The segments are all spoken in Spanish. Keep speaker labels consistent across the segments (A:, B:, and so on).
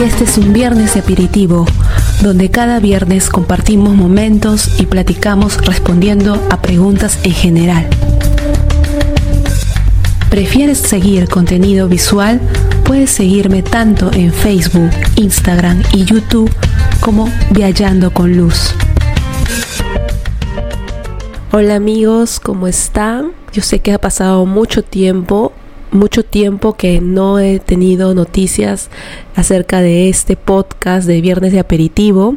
A: y este es un viernes aperitivo, donde cada viernes compartimos momentos y platicamos respondiendo a preguntas en general. ¿Prefieres seguir contenido visual? Puedes seguirme tanto en Facebook, Instagram y YouTube como Viajando con Luz. Hola amigos, ¿cómo están? Yo sé que ha pasado mucho tiempo mucho tiempo que no he tenido noticias acerca de este podcast de Viernes de Aperitivo.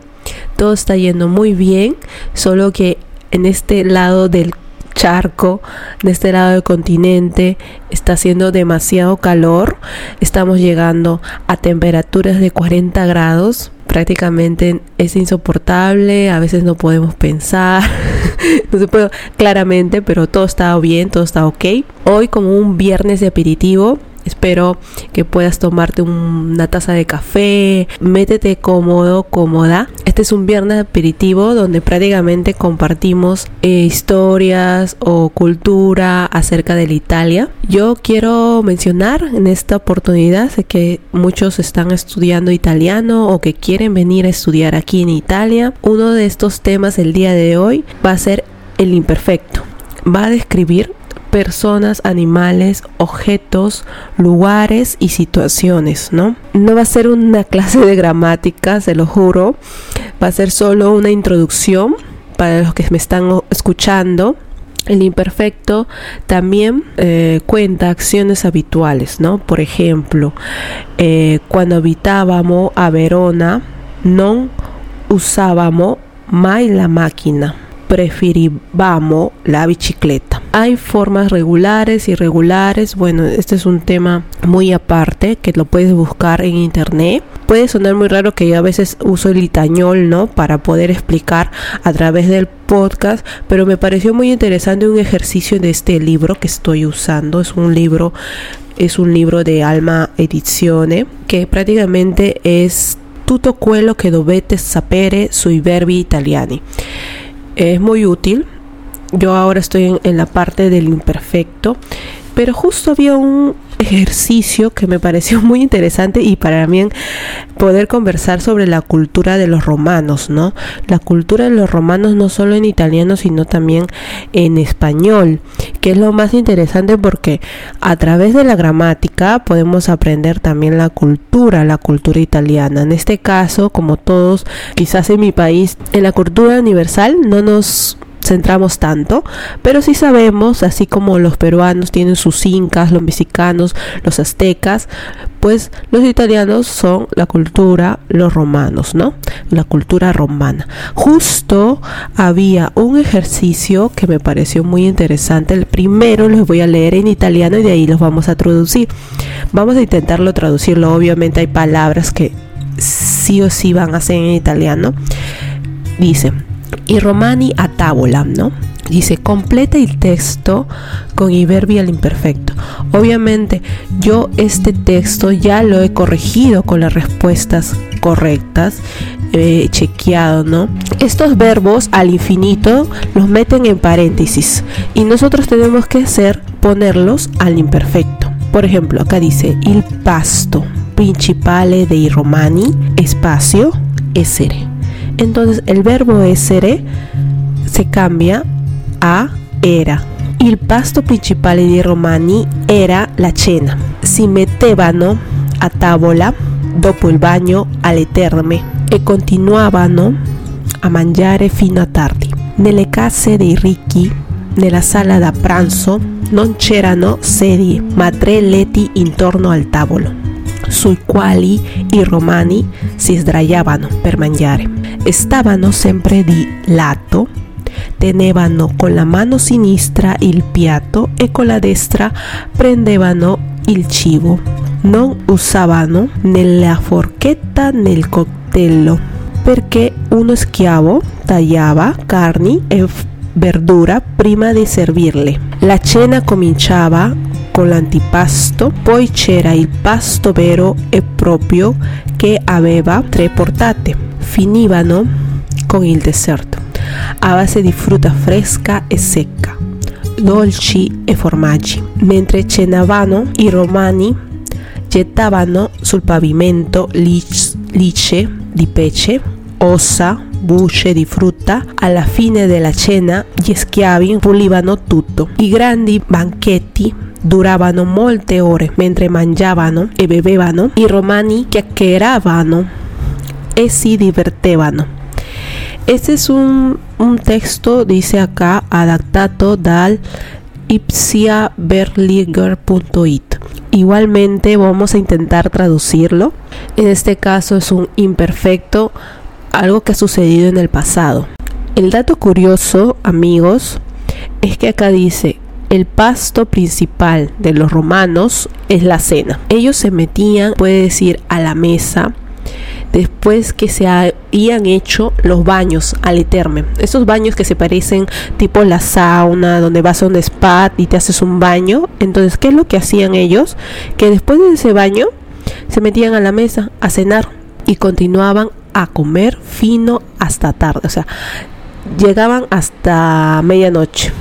A: Todo está yendo muy bien, solo que en este lado del charco, de este lado del continente, está haciendo demasiado calor. Estamos llegando a temperaturas de 40 grados. Prácticamente es insoportable, a veces no podemos pensar, no se puede claramente, pero todo está bien, todo está ok. Hoy como un viernes de aperitivo, Espero que puedas tomarte una taza de café, métete cómodo, cómoda. Este es un viernes aperitivo donde prácticamente compartimos eh, historias o cultura acerca de Italia. Yo quiero mencionar en esta oportunidad que muchos están estudiando italiano o que quieren venir a estudiar aquí en Italia. Uno de estos temas el día de hoy va a ser el imperfecto. Va a describir personas, animales, objetos, lugares y situaciones, ¿no? No va a ser una clase de gramática, se lo juro, va a ser solo una introducción para los que me están escuchando. El imperfecto también eh, cuenta acciones habituales, ¿no? Por ejemplo, eh, cuando habitábamos a Verona, no usábamos mai la máquina, preferíamos la bicicleta. Hay formas regulares, irregulares. Bueno, este es un tema muy aparte que lo puedes buscar en internet. Puede sonar muy raro que yo a veces uso el itañol, ¿no? Para poder explicar a través del podcast, pero me pareció muy interesante un ejercicio de este libro que estoy usando. Es un libro es un libro de Alma Edizione que prácticamente es tutto quello che dovete sapere sui verbi italiani. Es muy útil. Yo ahora estoy en, la parte del imperfecto, pero justo había un ejercicio que me pareció muy interesante y para mí poder conversar sobre la cultura de los romanos, ¿no? La cultura de los romanos no solo en italiano, sino también en español, que es lo más interesante porque a través de la gramática podemos aprender también la cultura, la cultura italiana. En este caso, como todos, quizás en mi país, en la cultura universal no nos centramos tanto, pero sí sabemos, así como los peruanos tienen sus incas, los mexicanos, los aztecas, pues los italianos son la cultura, los romanos, ¿no? La cultura romana. Justo había un ejercicio que me pareció muy interesante. El primero los voy a leer en italiano y de ahí los vamos a traducir. Vamos a intentarlo traducirlo. Obviamente hay palabras que sí o sí van a ser en italiano. Dice, y Romani a tábola, ¿no? Dice, completa el texto con i verbi al imperfecto. Obviamente, yo este texto ya lo he corregido con las respuestas correctas, he chequeado, ¿no? Estos verbos al infinito los meten en paréntesis y nosotros tenemos que hacer ponerlos al imperfecto. Por ejemplo, acá dice il pasto principale dei romani, espacio, essere. Entonces el verbo essere se cambia a era. El pasto principale dei romani era la cena. Si mettevano a tavola dopo il bagno alle terme e continuavano a mangiare fino a tardi. Nelle case dei ricchi, nella sala da pranzo, non c'erano sedie, ma tre letti intorno al tavolo sui quali i romani si sdraiavano per mangiare. Stavano sempre di lato, tenevano con la mano sinistra il piatto e con la destra prendevano il cibo. Non usavano né la forchetta né il coltello perché uno schiavo tagliava carni e verdura prima di servirle. La cena cominciava con l'antipasto, poi c'era il pasto vero e proprio che aveva tre portate. Finivano con il dessert, a base di frutta fresca e secca, dolci e formaggi. Mentre cenavano i romani gettavano sul pavimento lice di pesce, ossa, bucce di frutta. Alla fine della cena gli schiavi pulivano tutto. I grandi banchetti duravano molte ore mentre mangiavano e bevevano. I romani chiacchieravano e si divertevano. Este es un, un texto, dice acá, adaptado dal ipsiaberliger.it. Igualmente vamos a intentar traducirlo. En este caso es un imperfecto, algo que ha sucedido en el pasado. El dato curioso, amigos, es que acá dice, el pasto principal de los romanos es la cena. Ellos se metían, puede decir, a la mesa después que se habían hecho los baños al eterme. Esos baños que se parecen tipo la sauna, donde vas a un spa y te haces un baño. Entonces, ¿qué es lo que hacían ellos? Que después de ese baño se metían a la mesa a cenar y continuaban a comer fino hasta tarde. O sea, llegaban hasta medianoche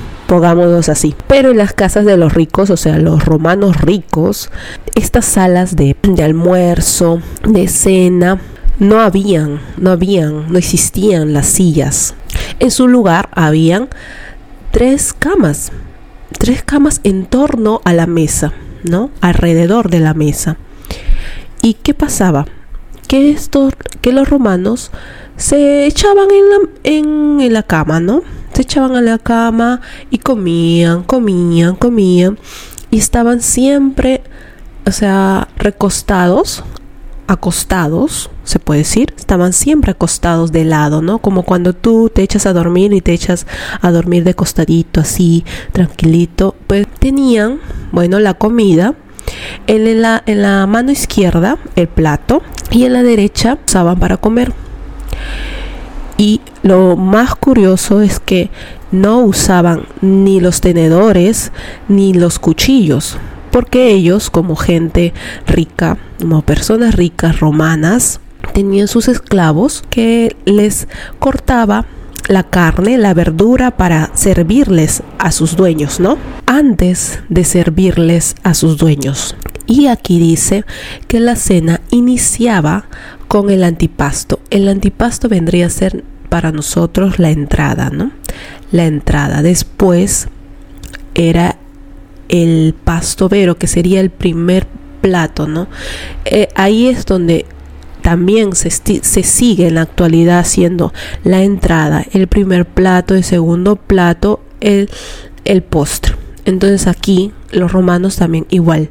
A: así. Pero en las casas de los ricos, o sea, los romanos ricos, estas salas de, almuerzo, de cena, no habían, no habían, no existían las sillas. En su lugar habían tres camas, tres camas en torno a la mesa, ¿no? Alrededor de la mesa. ¿Y qué pasaba? Que estos, que los romanos se echaban en la, en la cama, ¿no? Se echaban a la cama y comían, comían, comían y estaban siempre, o sea, recostados acostados, se puede decir, estaban siempre acostados de lado, ¿no? Como cuando tú te echas a dormir y te echas a dormir de costadito, así, tranquilito, pues tenían, bueno, la comida, en la, en la mano izquierda el plato y en la derecha usaban para comer. Y lo más curioso es que no usaban ni los tenedores ni los cuchillos, porque ellos, como gente rica, como personas ricas romanas, tenían sus esclavos que les cortaba la carne, la verdura para servirles a sus dueños, ¿no? Antes de servirles a sus dueños. Y aquí dice que la cena iniciaba con el antipasto. El antipasto vendría a ser para nosotros la entrada, ¿no? La entrada. Después era el pastovero, que sería el primer plato, ¿no? Eh, ahí es donde también se, se, sigue en la actualidad haciendo la entrada, el primer plato, el segundo plato, el, el postre. Entonces aquí los romanos también igual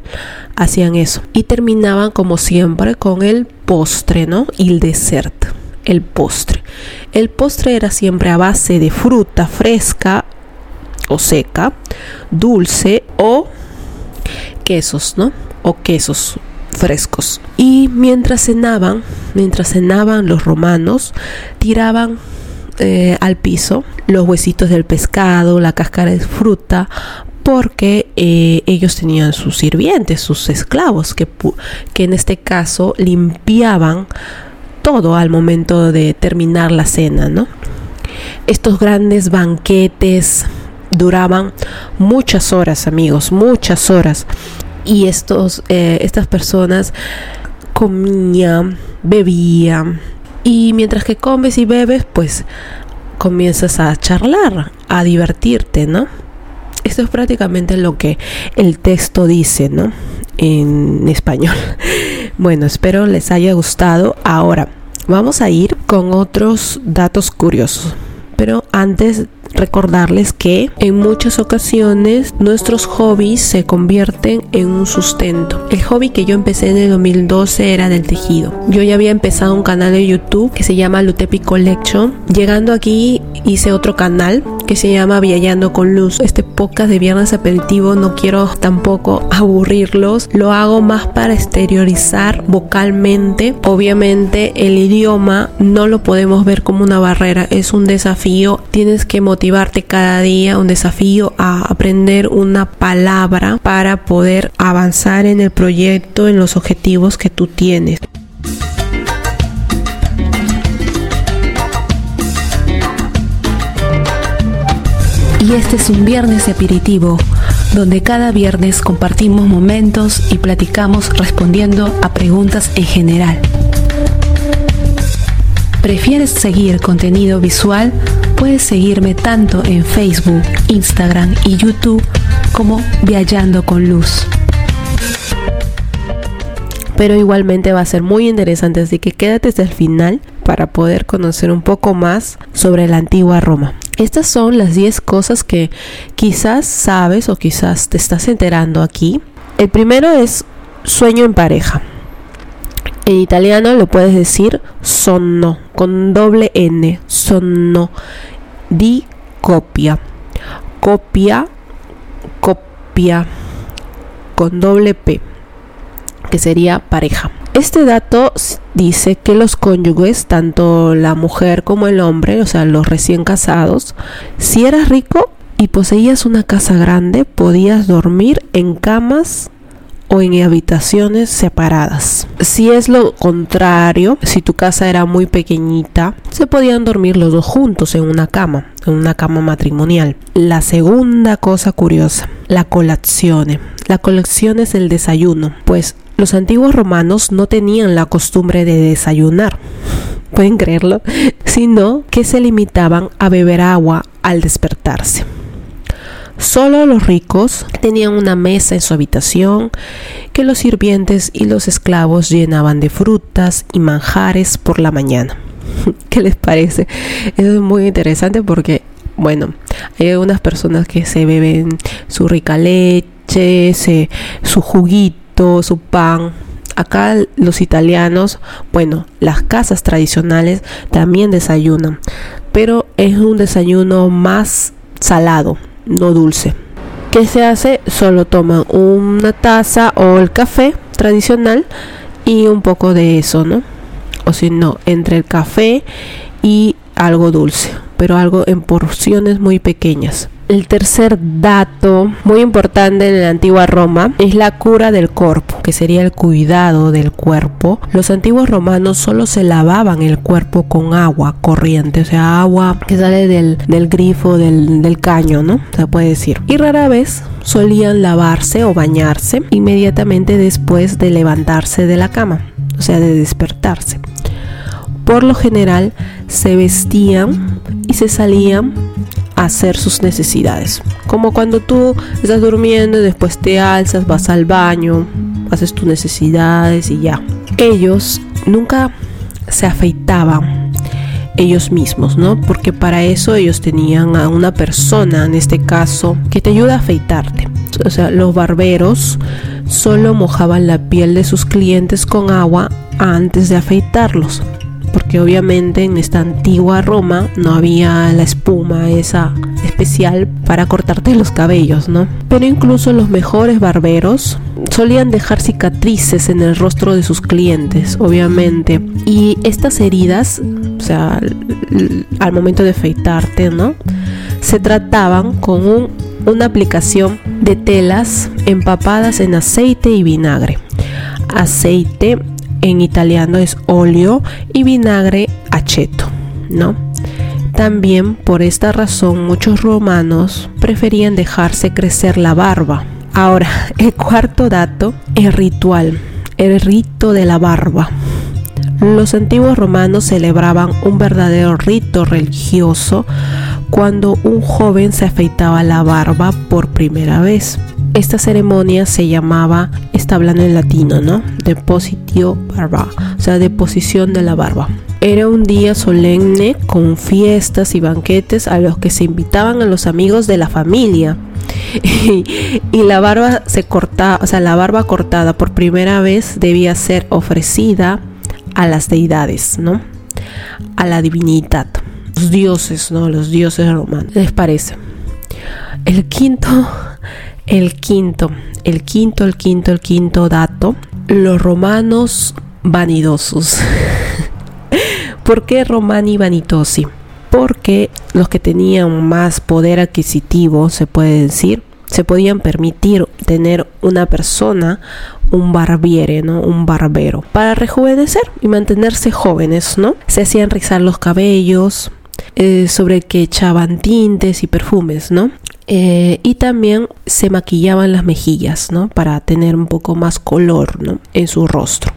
A: hacían eso. Y terminaban como siempre con el postre, ¿no? Y el dessert, el postre. El postre era siempre a base de fruta fresca o seca, dulce o quesos, ¿no? O quesos frescos. Y mientras cenaban, mientras cenaban los romanos, tiraban eh, al piso los huesitos del pescado, la cáscara de fruta, porque eh, ellos tenían sus sirvientes, sus esclavos, que, que en este caso limpiaban todo al momento de terminar la cena, ¿no? Estos grandes banquetes duraban muchas horas, amigos, muchas horas. Y estos, eh, estas personas comían, bebían. Y mientras que comes y bebes, pues comienzas a charlar, a divertirte, ¿no? Esto es prácticamente lo que el texto dice, ¿no? En español. Bueno, espero les haya gustado. Ahora, vamos a ir con otros datos curiosos. Pero antes recordarles que en muchas ocasiones nuestros hobbies se convierten en un sustento. El hobby que yo empecé en el 2012 era del tejido. Yo ya había empezado un canal de YouTube que se llama Lutepi Collection. Llegando aquí hice otro canal que se llama Viajando con Luz. Este podcast de viernes aperitivo no quiero tampoco aburrirlos. Lo hago más para exteriorizar vocalmente. Obviamente el idioma no lo podemos ver como una barrera, es un desafío. Tienes que motivar motivarte cada día, un desafío a aprender una palabra para poder avanzar en el proyecto, en los objetivos que tú tienes. Y este es un viernes aperitivo
B: donde cada viernes compartimos momentos y platicamos respondiendo a preguntas en general. ¿Prefieres seguir contenido visual? Puedes seguirme tanto en Facebook, Instagram y YouTube como Viajando con Luz.
A: Pero igualmente va a ser muy interesante, así que quédate hasta el final para poder conocer un poco más sobre la antigua Roma. Estas son las 10 cosas que quizás sabes o quizás te estás enterando aquí. El primero es sueño en pareja. En italiano lo puedes decir sonno, con doble N, sonno, di copia, copia, copia, con doble P, que sería pareja. Este dato dice que los cónyuges, tanto la mujer como el hombre, o sea, los recién casados, si eras rico y poseías una casa grande, podías dormir en camas o en habitaciones separadas. Si es lo contrario, si tu casa era muy pequeñita, se podían dormir los dos juntos en una cama, en una cama matrimonial. La segunda cosa curiosa, la colazione. La colazione es el desayuno, pues los antiguos romanos no tenían la costumbre de desayunar. ¿Pueden creerlo? Sino que se limitaban a beber agua al despertarse. Solo los ricos tenían una mesa en su habitación que los sirvientes y los esclavos llenaban de frutas y manjares por la mañana. ¿Qué les parece? Eso es muy interesante porque, bueno, hay algunas personas que se beben su rica leche, su juguito, su pan. Acá los italianos, bueno, las casas tradicionales también desayunan, pero es un desayuno más salado, no dulce. ¿Qué se hace? Solo toman una taza o el café tradicional y un poco de eso, ¿no? O si no, entre el café y algo dulce, pero algo en porciones muy pequeñas. El tercer dato muy importante en la antigua Roma es la cura del cuerpo, que sería el cuidado del cuerpo. Los antiguos romanos solo se lavaban el cuerpo con agua corriente, o sea, agua que sale del, grifo, del, del caño, ¿no? Se puede decir. Y rara vez solían lavarse o bañarse inmediatamente después de levantarse de la cama, o sea, de despertarse. Por lo general se vestían y se salían hacer sus necesidades. Como cuando tú estás durmiendo y después te alzas, vas al baño, haces tus necesidades y ya. Ellos nunca se afeitaban ellos mismos, ¿no? Porque para eso ellos tenían a una persona, en este caso, que te ayuda a afeitarte. O sea, los barberos solo mojaban la piel de sus clientes con agua antes de afeitarlos porque obviamente en esta antigua Roma no había la espuma esa especial para cortarte los cabellos, ¿no? Pero incluso los mejores barberos solían dejar cicatrices en el rostro de sus clientes, obviamente. Y estas heridas, o sea, al momento de afeitarte, ¿no? Se trataban con una aplicación de telas empapadas en aceite y vinagre. Aceite en italiano es óleo y vinagre aceto, ¿no? También por esta razón muchos romanos preferían dejarse crecer la barba. Ahora, el cuarto dato, el ritual, el rito de la barba. Los antiguos romanos celebraban un verdadero rito religioso cuando un joven se afeitaba la barba por primera vez. Esta ceremonia se llamaba, está hablando en latino, ¿no? Depositio barba, o sea, deposición de la barba. Era un día solemne con fiestas y banquetes a los que se invitaban a los amigos de la familia. Y, la barba se cortaba, o sea, la barba cortada por primera vez debía ser ofrecida a las deidades, ¿no? A la divinidad, los dioses, ¿no? Los dioses romanos. ¿Les parece? El quinto el quinto, el quinto, el quinto, el quinto dato, los romanos vanidosos. ¿Por qué romani vanitosi? Porque los que tenían más poder adquisitivo, se puede decir, se podían permitir tener una persona, un barbiere, ¿no? Un barbero, para rejuvenecer y mantenerse jóvenes, ¿no? Se hacían rizar los cabellos, eh, sobre el que echaban tintes y perfumes, ¿no? Eh, y también se maquillaban las mejillas, ¿no? Para tener un poco más color, ¿no? En su rostro.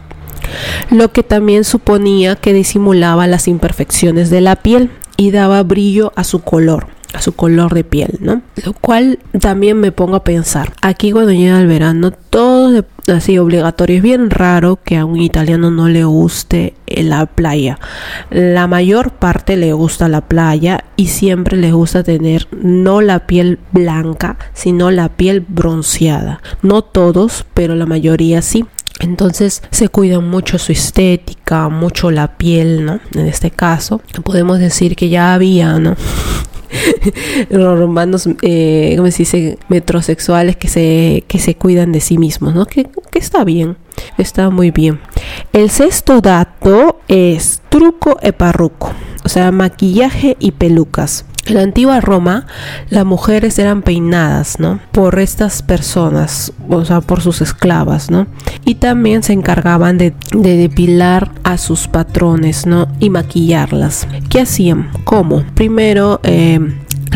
A: Lo que también suponía que disimulaba las imperfecciones de la piel y daba brillo a su color su color de piel, ¿no? Lo cual también me pongo a pensar. Aquí cuando llega el verano, todo así obligatorio. Es bien raro que a un italiano no le guste la playa. La mayor parte le gusta la playa y siempre le gusta tener no la piel blanca, sino la piel bronceada. No todos, pero la mayoría sí. Entonces se cuidan mucho su estética, mucho la piel, ¿no? En este caso, podemos decir que ya había, ¿no? Los romanos, eh, ¿cómo se dice? Metrosexuales que se, que se cuidan de sí mismos, ¿no? Que, que está bien, está muy bien. El sexto dato es truco e parruco, o sea, maquillaje y pelucas. En la antigua Roma, las mujeres eran peinadas, ¿no? Por estas personas, o sea, por sus esclavas, ¿no? Y también se encargaban de, depilar a sus patrones, ¿no? Y maquillarlas. ¿Qué hacían? ¿Cómo? Primero, eh,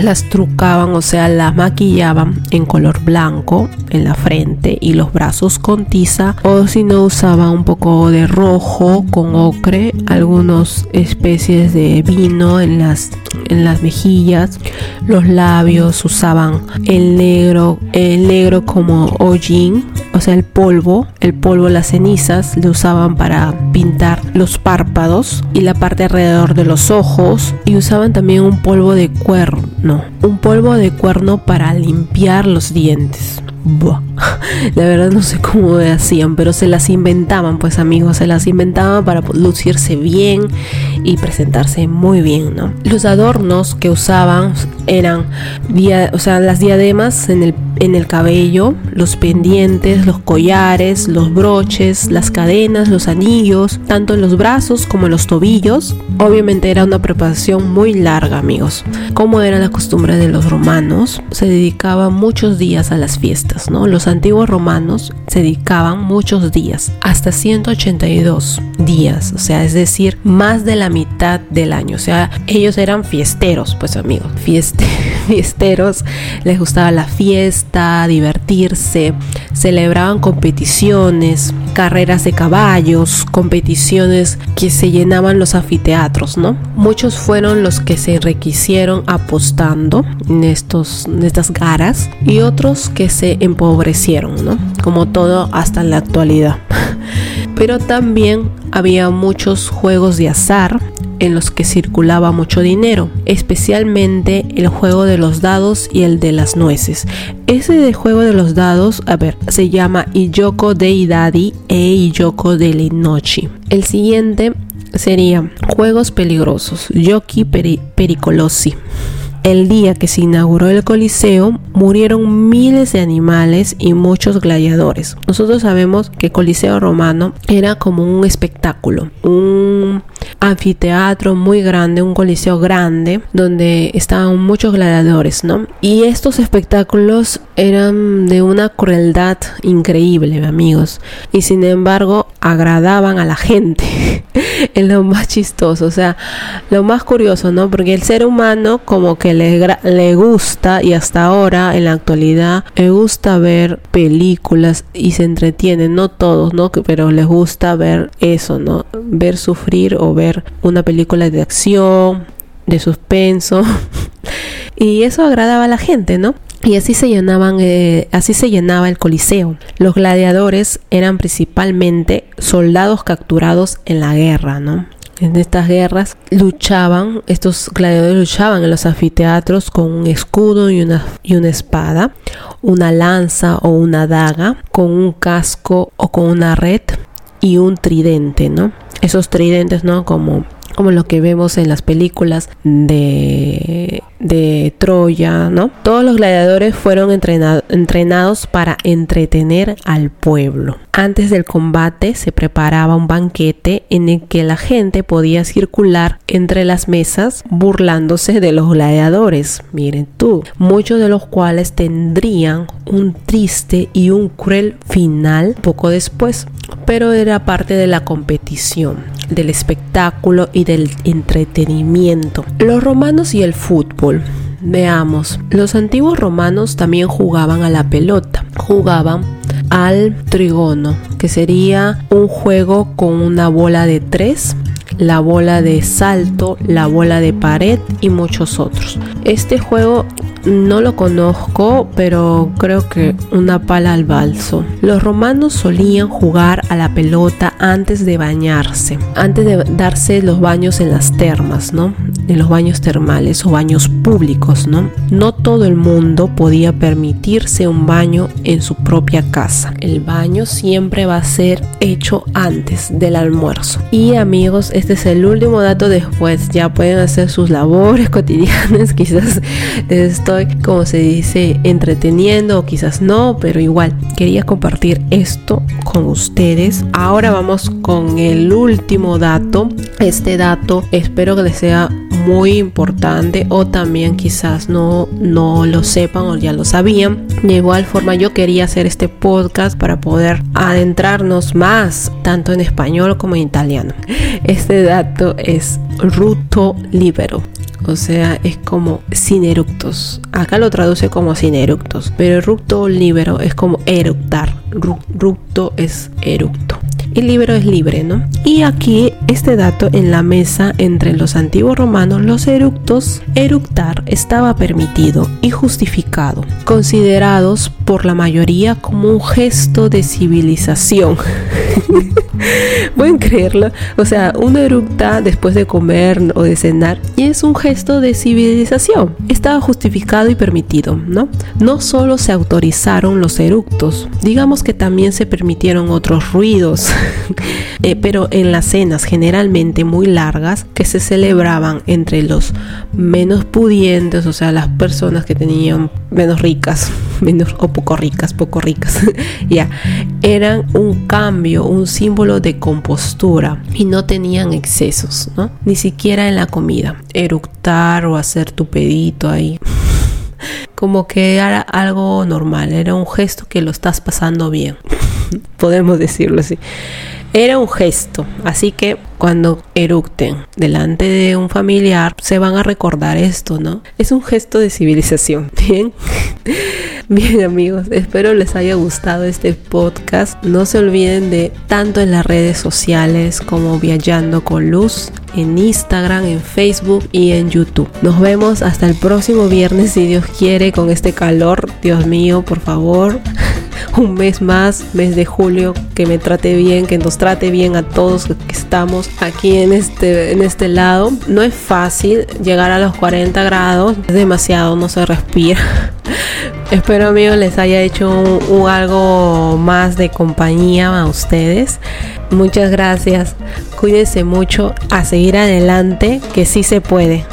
A: las trucaban, o sea, las maquillaban en color blanco en la frente y los brazos con tiza o si no usaban un poco de rojo con ocre, algunas especies de vino en las en las mejillas, los labios usaban el negro, el negro como hollín, o sea, el polvo, el polvo, las cenizas le usaban para pintar los párpados y la parte alrededor de los ojos y usaban también un polvo de cuerno, un polvo de cuerno para limpiar los dientes. La verdad no sé cómo hacían, pero se las inventaban, pues amigos, se las inventaban para lucirse bien y presentarse muy bien, ¿no? Los adornos que usaban eran, o sea, las diademas en el, en el cabello, los pendientes, los collares, los broches, las cadenas, los anillos, tanto en los brazos como en los tobillos. Obviamente era una preparación muy larga, amigos. Como era la costumbre de los romanos, se dedicaba muchos días a las fiestas, ¿no? Los antiguos romanos se dedicaban muchos días, hasta 182 días, o sea, es decir, más de la mitad del año. O sea, ellos eran fiesteros, pues amigos, fiesteros, les gustaba la fiesta, divertirse, celebraban competiciones, carreras de caballos, competiciones que se llenaban los anfiteatros, ¿no? Muchos fueron los que se enriquecieron apostando en, estos, en estas garas y otros que se empobrecieron, Como todo hasta la actualidad. Pero también había muchos juegos de azar en los que circulaba mucho dinero, especialmente el juego de los dados y el de las nueces. Ese de juego de los dados, a ver, se llama Iyoko Dei Dadi e Iyoko de Nochi. El siguiente sería Juegos peligrosos, Yoki Pericolosi. El día que se inauguró el Coliseo murieron miles de animales y muchos gladiadores. Nosotros sabemos que el Coliseo romano era como un espectáculo, un anfiteatro muy grande, un coliseo grande, donde estaban muchos gladiadores, ¿no? Y estos espectáculos eran de una crueldad increíble, amigos. Y sin embargo, agradaban a la gente. es lo más chistoso, o sea, lo más curioso, ¿no? Porque el ser humano como que le, le gusta y hasta ahora, en la actualidad, le gusta ver películas y se entretiene, no todos, ¿no? Pero les gusta ver eso, ¿no? Ver sufrir o ver una película de acción, de suspenso. y eso agradaba a la gente, ¿no? Y así se llenaban, eh, así se llenaba el Coliseo. Los gladiadores eran principalmente soldados capturados en la guerra, ¿no? En estas guerras luchaban, estos gladiadores luchaban en los anfiteatros con un escudo y una, y una espada, una lanza o una daga, con un casco o con una red y un tridente, ¿no? Esos tridentes, ¿no? Como como lo que vemos en las películas de, de Troya, ¿no? Todos los gladiadores fueron entrenados para entretener al pueblo. Antes del combate se preparaba un banquete en el que la gente podía circular entre las mesas burlándose de los gladiadores. Miren tú, muchos de los cuales tendrían un triste y un cruel final poco después, pero era parte de la competición del espectáculo y del entretenimiento. Los romanos y el fútbol. Veamos. Los antiguos romanos también jugaban a la pelota. Jugaban al trigono, que sería un juego con una bola de tres la bola de salto, la bola de pared y muchos otros. Este juego no lo conozco, pero creo que una pala al balso. Los romanos solían jugar a la pelota antes de bañarse, antes de darse los baños en las termas, ¿no? En los baños termales o baños públicos, ¿no? No todo el mundo podía permitirse un baño en su propia casa. El baño siempre va a ser hecho antes del almuerzo. Y amigos, este es el último dato después. Ya pueden hacer sus labores cotidianas. Quizás estoy, como se dice, entreteniendo o quizás no, pero igual quería compartir esto con ustedes. Ahora vamos con el último dato. Este dato espero que les sea muy importante o también quizás no, no lo sepan o ya lo sabían. De igual forma yo quería hacer este podcast para poder adentrarnos más tanto en español como en italiano. Este dato es ruto libero. O sea, es como sin eructos. Acá lo traduce como sin eructos. Pero ruto libero es como eructar. Ructo es eructo el libro es libre, ¿no? Y aquí este dato en la mesa entre los antiguos romanos, los eructos, eructar estaba permitido y justificado, considerados por la mayoría como un gesto de civilización. Pueden creerlo. O sea, uno eructa después de comer o de cenar y es un gesto de civilización. Estaba justificado y permitido, ¿no? No solo se autorizaron los eructos, digamos que también se permitieron otros ruidos, eh, pero en las cenas generalmente muy largas que se celebraban entre los menos pudientes, o sea, las personas que tenían menos ricas, menos o poco ricas, poco ricas, ya, eran un cambio, un símbolo de compostura y no tenían excesos, ¿no? Ni siquiera en la comida. Eructar o hacer tu pedito ahí. Como que era algo normal, era un gesto que lo estás pasando bien, podemos decirlo así. Era un gesto, así que cuando eructen delante de un familiar se van a recordar esto, ¿no? Es un gesto de civilización, ¿bien? Bien amigos, espero les haya gustado este podcast. No se olviden de tanto en las redes sociales como Viajando con Luz, en Instagram, en Facebook y en YouTube. Nos vemos hasta el próximo viernes si Dios quiere con este calor. Dios mío, por favor. Un mes más, mes de julio, que me trate bien, que nos trate bien a todos que estamos aquí en este, en este lado. No es fácil llegar a los 40 grados, es demasiado, no se respira. Espero amigos les haya hecho algo más de compañía a ustedes. Muchas gracias. Cuídense mucho. A seguir adelante, que sí se puede.